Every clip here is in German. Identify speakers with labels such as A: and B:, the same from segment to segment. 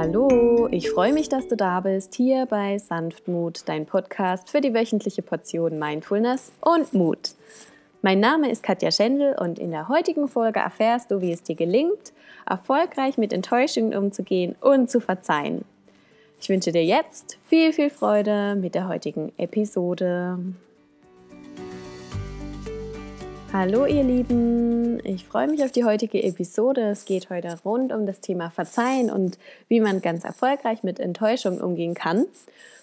A: Hallo, ich freue mich, dass du da bist, hier bei Sanftmut, dein Podcast für die wöchentliche Portion Mindfulness und Mut. Mein Name ist Katja Schendl und in der heutigen Folge erfährst du, wie es dir gelingt, erfolgreich mit Enttäuschungen umzugehen und zu verzeihen. Ich wünsche dir jetzt viel, viel Freude mit der heutigen Episode. Hallo ihr Lieben, ich freue mich auf die heutige Episode. Es geht heute rund um das Thema Verzeihen und wie man ganz erfolgreich mit Enttäuschung umgehen kann.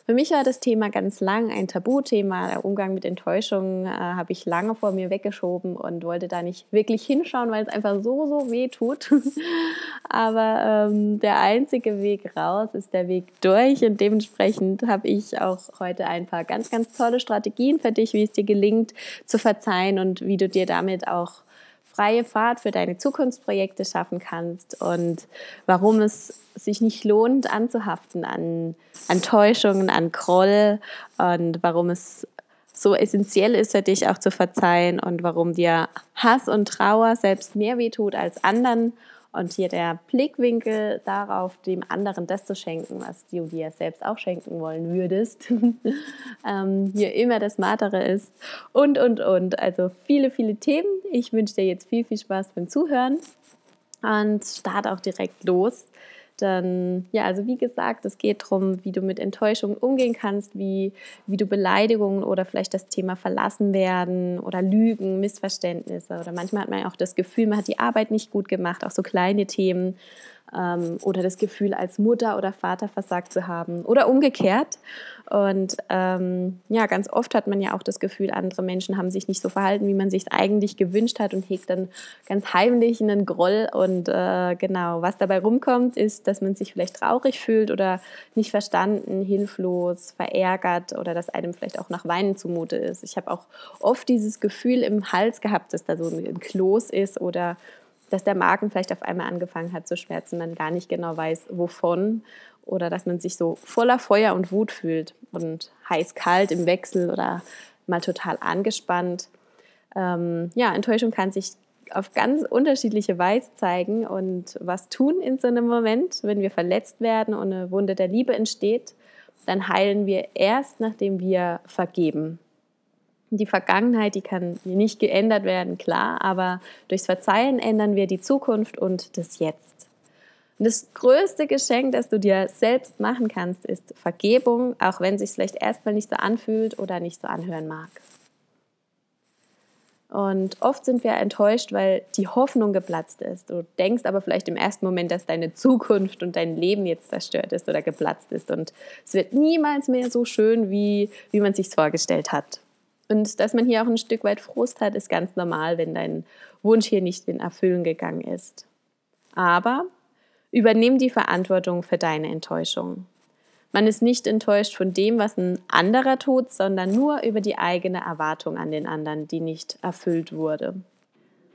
A: Für mich war das Thema ganz lang ein Tabuthema. Der Umgang mit Enttäuschungen äh, habe ich lange vor mir weggeschoben und wollte da nicht wirklich hinschauen, weil es einfach so, so weh tut. Aber ähm, der einzige Weg raus ist der Weg durch und dementsprechend habe ich auch heute ein paar ganz, ganz tolle Strategien für dich, wie es dir gelingt zu verzeihen und wie du dir damit auch freie Fahrt für deine Zukunftsprojekte schaffen kannst und warum es sich nicht lohnt, anzuhaften an, an Täuschungen, an Groll und warum es so essentiell ist für dich auch zu verzeihen und warum dir Hass und Trauer selbst mehr wehtut als anderen und hier der Blickwinkel darauf, dem anderen das zu schenken, was du dir selbst auch schenken wollen würdest, ähm, hier immer das Smartere ist und, und, und. Also viele, viele Themen. Ich wünsche dir jetzt viel, viel Spaß beim Zuhören und starte auch direkt los. Dann, ja, also wie gesagt, es geht darum, wie du mit Enttäuschungen umgehen kannst, wie, wie du Beleidigungen oder vielleicht das Thema verlassen werden oder Lügen, Missverständnisse. Oder manchmal hat man auch das Gefühl, man hat die Arbeit nicht gut gemacht, auch so kleine Themen ähm, oder das Gefühl, als Mutter oder Vater versagt zu haben oder umgekehrt. Und ähm, ja, ganz oft hat man ja auch das Gefühl, andere Menschen haben sich nicht so verhalten, wie man sich es eigentlich gewünscht hat und hegt dann ganz heimlich einen Groll. Und äh, genau, was dabei rumkommt, ist, dass man sich vielleicht traurig fühlt oder nicht verstanden, hilflos, verärgert oder dass einem vielleicht auch nach Weinen zumute ist. Ich habe auch oft dieses Gefühl im Hals gehabt, dass da so ein Kloß ist oder dass der Magen vielleicht auf einmal angefangen hat zu schmerzen, man gar nicht genau weiß, wovon oder dass man sich so voller Feuer und Wut fühlt und heiß-kalt im Wechsel oder mal total angespannt. Ähm, ja, Enttäuschung kann sich auf ganz unterschiedliche Weise zeigen und was tun in so einem Moment, wenn wir verletzt werden und eine Wunde der Liebe entsteht, dann heilen wir erst, nachdem wir vergeben. Die Vergangenheit, die kann nicht geändert werden, klar, aber durchs Verzeihen ändern wir die Zukunft und das Jetzt. Und das größte Geschenk, das du dir selbst machen kannst, ist Vergebung, auch wenn es sich vielleicht erstmal nicht so anfühlt oder nicht so anhören mag. Und oft sind wir enttäuscht, weil die Hoffnung geplatzt ist. Du denkst aber vielleicht im ersten Moment, dass deine Zukunft und dein Leben jetzt zerstört ist oder geplatzt ist. Und es wird niemals mehr so schön, wie, wie man sich vorgestellt hat. Und dass man hier auch ein Stück weit Frust hat, ist ganz normal, wenn dein Wunsch hier nicht in Erfüllen gegangen ist. Aber übernimm die Verantwortung für deine Enttäuschung. Man ist nicht enttäuscht von dem, was ein anderer tut, sondern nur über die eigene Erwartung an den anderen, die nicht erfüllt wurde.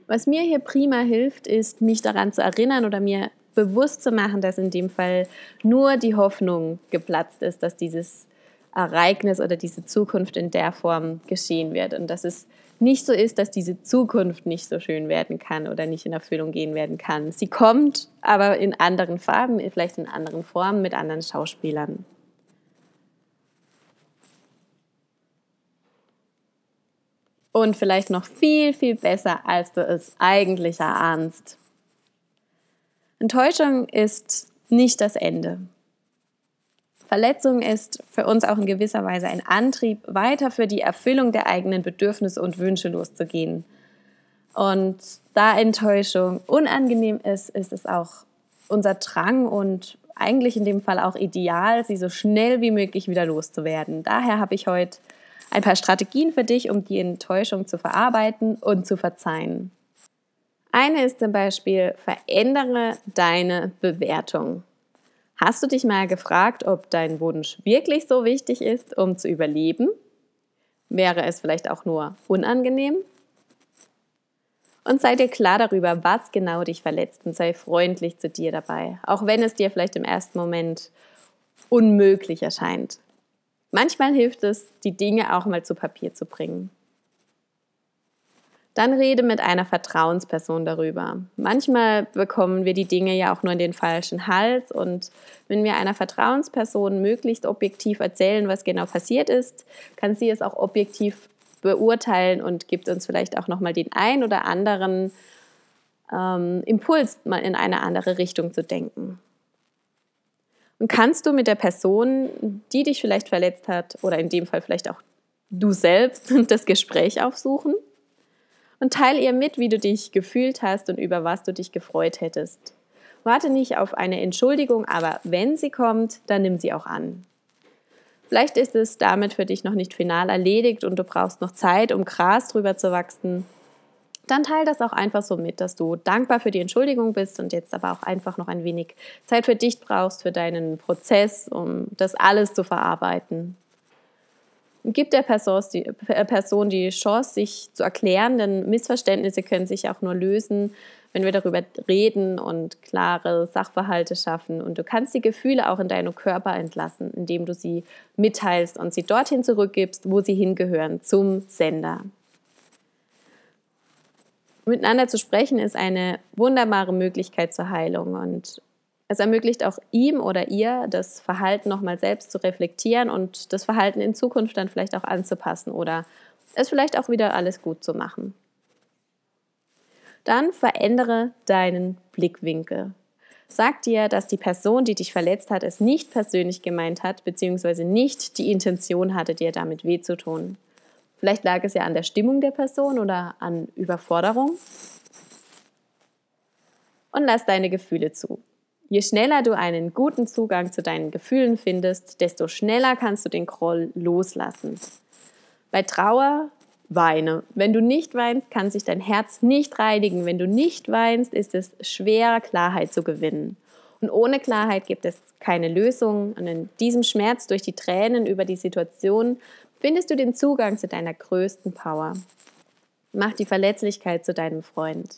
A: Was mir hier prima hilft, ist, mich daran zu erinnern oder mir bewusst zu machen, dass in dem Fall nur die Hoffnung geplatzt ist, dass dieses Ereignis oder diese Zukunft in der Form geschehen wird. Und dass es nicht so ist, dass diese Zukunft nicht so schön werden kann oder nicht in Erfüllung gehen werden kann. Sie kommt, aber in anderen Farben, vielleicht in anderen Formen, mit anderen Schauspielern. Und vielleicht noch viel, viel besser, als du es eigentlich erahnst. Enttäuschung ist nicht das Ende. Verletzung ist für uns auch in gewisser Weise ein Antrieb, weiter für die Erfüllung der eigenen Bedürfnisse und Wünsche loszugehen. Und da Enttäuschung unangenehm ist, ist es auch unser Drang und eigentlich in dem Fall auch ideal, sie so schnell wie möglich wieder loszuwerden. Daher habe ich heute ein paar Strategien für dich, um die Enttäuschung zu verarbeiten und zu verzeihen. Eine ist zum Beispiel, verändere deine Bewertung. Hast du dich mal gefragt, ob dein Wunsch wirklich so wichtig ist, um zu überleben? Wäre es vielleicht auch nur unangenehm? Und sei dir klar darüber, was genau dich verletzt und sei freundlich zu dir dabei, auch wenn es dir vielleicht im ersten Moment unmöglich erscheint. Manchmal hilft es, die Dinge auch mal zu Papier zu bringen. Dann rede mit einer Vertrauensperson darüber. Manchmal bekommen wir die Dinge ja auch nur in den falschen Hals und wenn wir einer Vertrauensperson möglichst objektiv erzählen, was genau passiert ist, kann sie es auch objektiv beurteilen und gibt uns vielleicht auch nochmal den ein oder anderen ähm, Impuls, mal in eine andere Richtung zu denken. Und kannst du mit der Person, die dich vielleicht verletzt hat, oder in dem Fall vielleicht auch du selbst, das Gespräch aufsuchen? Und teile ihr mit, wie du dich gefühlt hast und über was du dich gefreut hättest. Warte nicht auf eine Entschuldigung, aber wenn sie kommt, dann nimm sie auch an. Vielleicht ist es damit für dich noch nicht final erledigt und du brauchst noch Zeit, um Gras drüber zu wachsen. Dann teile das auch einfach so mit, dass du dankbar für die Entschuldigung bist und jetzt aber auch einfach noch ein wenig Zeit für dich brauchst, für deinen Prozess, um das alles zu verarbeiten. Gib der Person die, äh, Person die Chance, sich zu erklären, denn Missverständnisse können sich auch nur lösen, wenn wir darüber reden und klare Sachverhalte schaffen. Und du kannst die Gefühle auch in deinem Körper entlassen, indem du sie mitteilst und sie dorthin zurückgibst, wo sie hingehören, zum Sender. Miteinander zu sprechen ist eine wunderbare Möglichkeit zur Heilung und es ermöglicht auch ihm oder ihr, das Verhalten nochmal selbst zu reflektieren und das Verhalten in Zukunft dann vielleicht auch anzupassen oder es vielleicht auch wieder alles gut zu machen. Dann verändere deinen Blickwinkel. Sag dir, dass die Person, die dich verletzt hat, es nicht persönlich gemeint hat, beziehungsweise nicht die Intention hatte, dir damit weh zu tun. Vielleicht lag es ja an der Stimmung der Person oder an Überforderung. Und lass deine Gefühle zu. Je schneller du einen guten Zugang zu deinen Gefühlen findest, desto schneller kannst du den Groll loslassen. Bei Trauer weine. Wenn du nicht weinst, kann sich dein Herz nicht reinigen. Wenn du nicht weinst, ist es schwer, Klarheit zu gewinnen. Und ohne Klarheit gibt es keine Lösung. Und in diesem Schmerz durch die Tränen über die Situation findest du den Zugang zu deiner größten Power. Mach die Verletzlichkeit zu deinem Freund.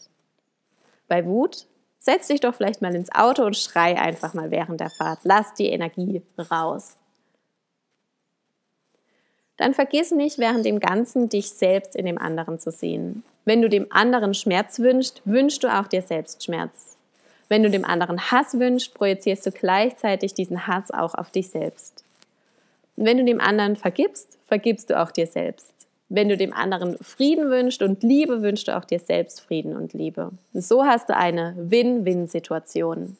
A: Bei Wut setz dich doch vielleicht mal ins Auto und schrei einfach mal während der Fahrt. Lass die Energie raus dann vergiss nicht während dem Ganzen dich selbst in dem anderen zu sehen. Wenn du dem anderen Schmerz wünschst, wünschst du auch dir selbst Schmerz. Wenn du dem anderen Hass wünschst, projizierst du gleichzeitig diesen Hass auch auf dich selbst. Und wenn du dem anderen vergibst, vergibst du auch dir selbst. Wenn du dem anderen Frieden wünschst und Liebe, wünschst du auch dir selbst Frieden und Liebe. So hast du eine Win-Win-Situation.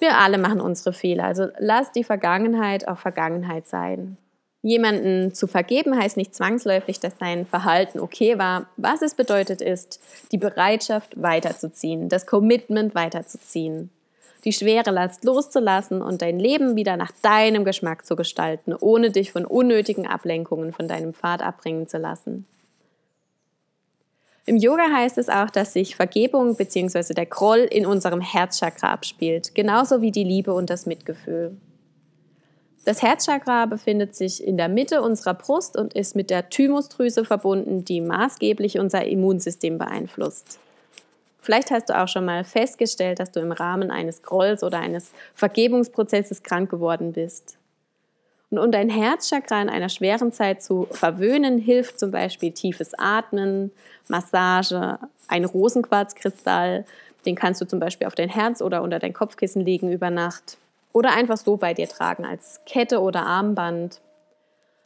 A: Wir alle machen unsere Fehler, also lass die Vergangenheit auch Vergangenheit sein. Jemanden zu vergeben heißt nicht zwangsläufig, dass dein Verhalten okay war. Was es bedeutet ist, die Bereitschaft weiterzuziehen, das Commitment weiterzuziehen, die schwere Last loszulassen und dein Leben wieder nach deinem Geschmack zu gestalten, ohne dich von unnötigen Ablenkungen von deinem Pfad abbringen zu lassen. Im Yoga heißt es auch, dass sich Vergebung bzw. der Groll in unserem Herzchakra abspielt, genauso wie die Liebe und das Mitgefühl. Das Herzchakra befindet sich in der Mitte unserer Brust und ist mit der Thymusdrüse verbunden, die maßgeblich unser Immunsystem beeinflusst. Vielleicht hast du auch schon mal festgestellt, dass du im Rahmen eines Grolls oder eines Vergebungsprozesses krank geworden bist. Und um dein Herzchakra in einer schweren Zeit zu verwöhnen, hilft zum Beispiel tiefes Atmen, Massage, ein Rosenquarzkristall. Den kannst du zum Beispiel auf dein Herz oder unter dein Kopfkissen legen über Nacht. Oder einfach so bei dir tragen als Kette oder Armband.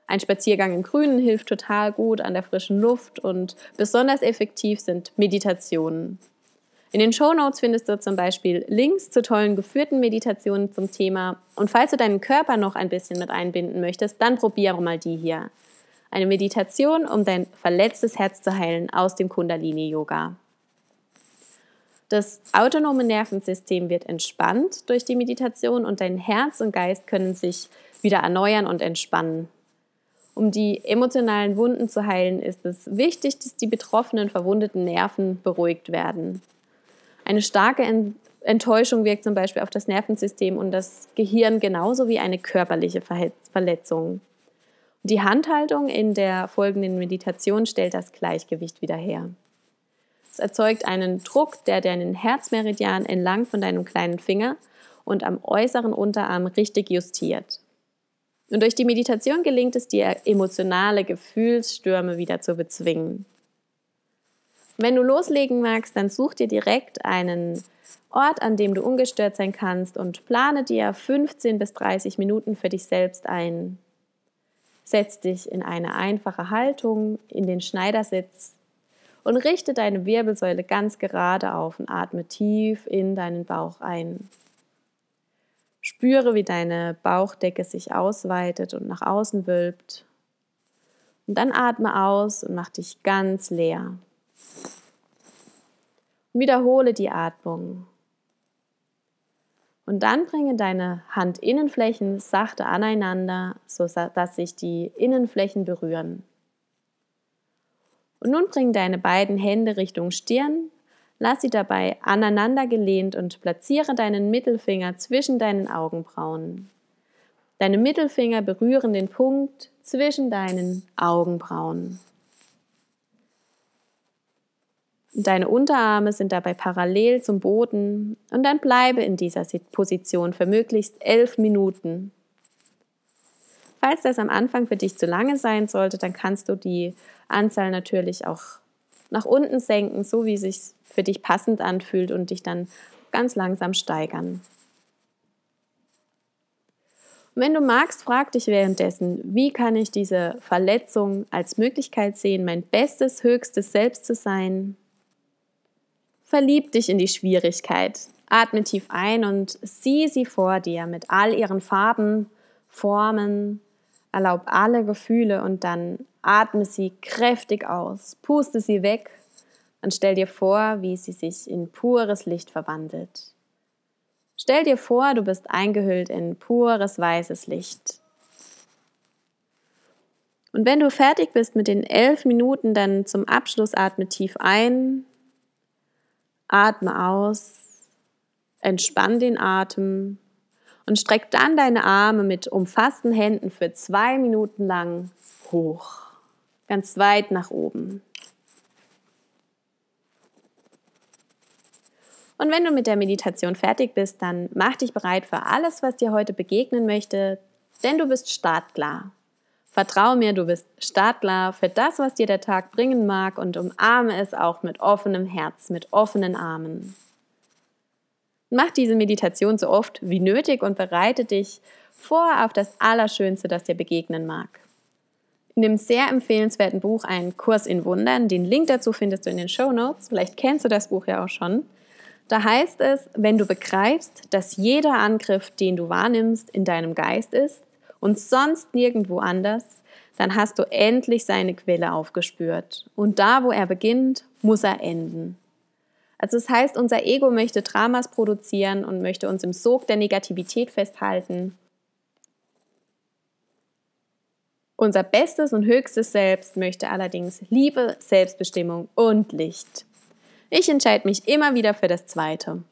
A: Ein Spaziergang im Grünen hilft total gut an der frischen Luft und besonders effektiv sind Meditationen. In den Show Notes findest du zum Beispiel Links zu tollen geführten Meditationen zum Thema. Und falls du deinen Körper noch ein bisschen mit einbinden möchtest, dann probiere mal die hier. Eine Meditation, um dein verletztes Herz zu heilen aus dem Kundalini-Yoga. Das autonome Nervensystem wird entspannt durch die Meditation und dein Herz und Geist können sich wieder erneuern und entspannen. Um die emotionalen Wunden zu heilen, ist es wichtig, dass die betroffenen, verwundeten Nerven beruhigt werden. Eine starke Enttäuschung wirkt zum Beispiel auf das Nervensystem und das Gehirn genauso wie eine körperliche Verletzung. Die Handhaltung in der folgenden Meditation stellt das Gleichgewicht wieder her. Es erzeugt einen Druck, der deinen Herzmeridian entlang von deinem kleinen Finger und am äußeren Unterarm richtig justiert. Und durch die Meditation gelingt es dir, emotionale Gefühlsstürme wieder zu bezwingen. Wenn du loslegen magst, dann such dir direkt einen Ort, an dem du ungestört sein kannst und plane dir 15 bis 30 Minuten für dich selbst ein. Setz dich in eine einfache Haltung, in den Schneidersitz und richte deine Wirbelsäule ganz gerade auf und atme tief in deinen Bauch ein. Spüre, wie deine Bauchdecke sich ausweitet und nach außen wölbt. Und dann atme aus und mach dich ganz leer. Wiederhole die Atmung. Und dann bringe deine Handinnenflächen sachte aneinander, sodass sich die Innenflächen berühren. Und nun bring deine beiden Hände Richtung Stirn, lass sie dabei aneinander gelehnt und platziere deinen Mittelfinger zwischen deinen Augenbrauen. Deine Mittelfinger berühren den Punkt zwischen deinen Augenbrauen. Deine Unterarme sind dabei parallel zum Boden und dann bleibe in dieser Position für möglichst elf Minuten. Falls das am Anfang für dich zu lange sein sollte, dann kannst du die Anzahl natürlich auch nach unten senken, so wie es sich für dich passend anfühlt und dich dann ganz langsam steigern. Und wenn du magst, frag dich währenddessen, wie kann ich diese Verletzung als Möglichkeit sehen, mein bestes, höchstes Selbst zu sein, Verlieb dich in die Schwierigkeit. Atme tief ein und sieh sie vor dir mit all ihren Farben, Formen. Erlaub alle Gefühle und dann atme sie kräftig aus. Puste sie weg und stell dir vor, wie sie sich in pures Licht verwandelt. Stell dir vor, du bist eingehüllt in pures weißes Licht. Und wenn du fertig bist mit den elf Minuten, dann zum Abschluss atme tief ein Atme aus, entspann den Atem und streck dann deine Arme mit umfassten Händen für zwei Minuten lang hoch, ganz weit nach oben. Und wenn du mit der Meditation fertig bist, dann mach dich bereit für alles, was dir heute begegnen möchte, denn du bist startklar. Vertrau mir, du bist startklar für das, was dir der Tag bringen mag und umarme es auch mit offenem Herz, mit offenen Armen. Mach diese Meditation so oft wie nötig und bereite dich vor auf das Allerschönste, das dir begegnen mag. In dem sehr empfehlenswerten Buch Ein Kurs in Wundern, den Link dazu findest du in den Show Notes, vielleicht kennst du das Buch ja auch schon. Da heißt es, wenn du begreifst, dass jeder Angriff, den du wahrnimmst, in deinem Geist ist, und sonst nirgendwo anders, dann hast du endlich seine Quelle aufgespürt. Und da, wo er beginnt, muss er enden. Also das heißt, unser Ego möchte Dramas produzieren und möchte uns im Sog der Negativität festhalten. Unser bestes und höchstes Selbst möchte allerdings Liebe, Selbstbestimmung und Licht. Ich entscheide mich immer wieder für das Zweite.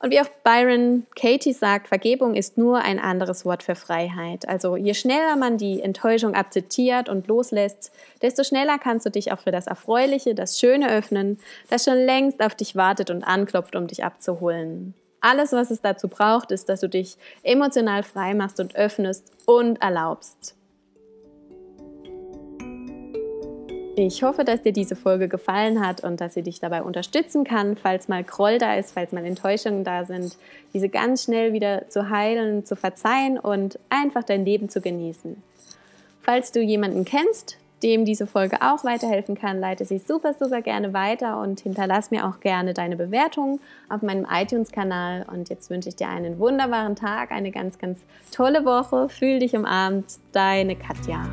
A: Und wie auch Byron Katie sagt, Vergebung ist nur ein anderes Wort für Freiheit. Also je schneller man die Enttäuschung akzeptiert und loslässt, desto schneller kannst du dich auch für das Erfreuliche, das Schöne öffnen, das schon längst auf dich wartet und anklopft, um dich abzuholen. Alles, was es dazu braucht, ist, dass du dich emotional frei machst und öffnest und erlaubst. Ich hoffe, dass dir diese Folge gefallen hat und dass sie dich dabei unterstützen kann, falls mal Groll da ist, falls mal Enttäuschungen da sind, diese ganz schnell wieder zu heilen, zu verzeihen und einfach dein Leben zu genießen. Falls du jemanden kennst, dem diese Folge auch weiterhelfen kann, leite sie super, super gerne weiter und hinterlass mir auch gerne deine Bewertung auf meinem iTunes-Kanal. Und jetzt wünsche ich dir einen wunderbaren Tag, eine ganz, ganz tolle Woche. Fühl dich umarmt, deine Katja.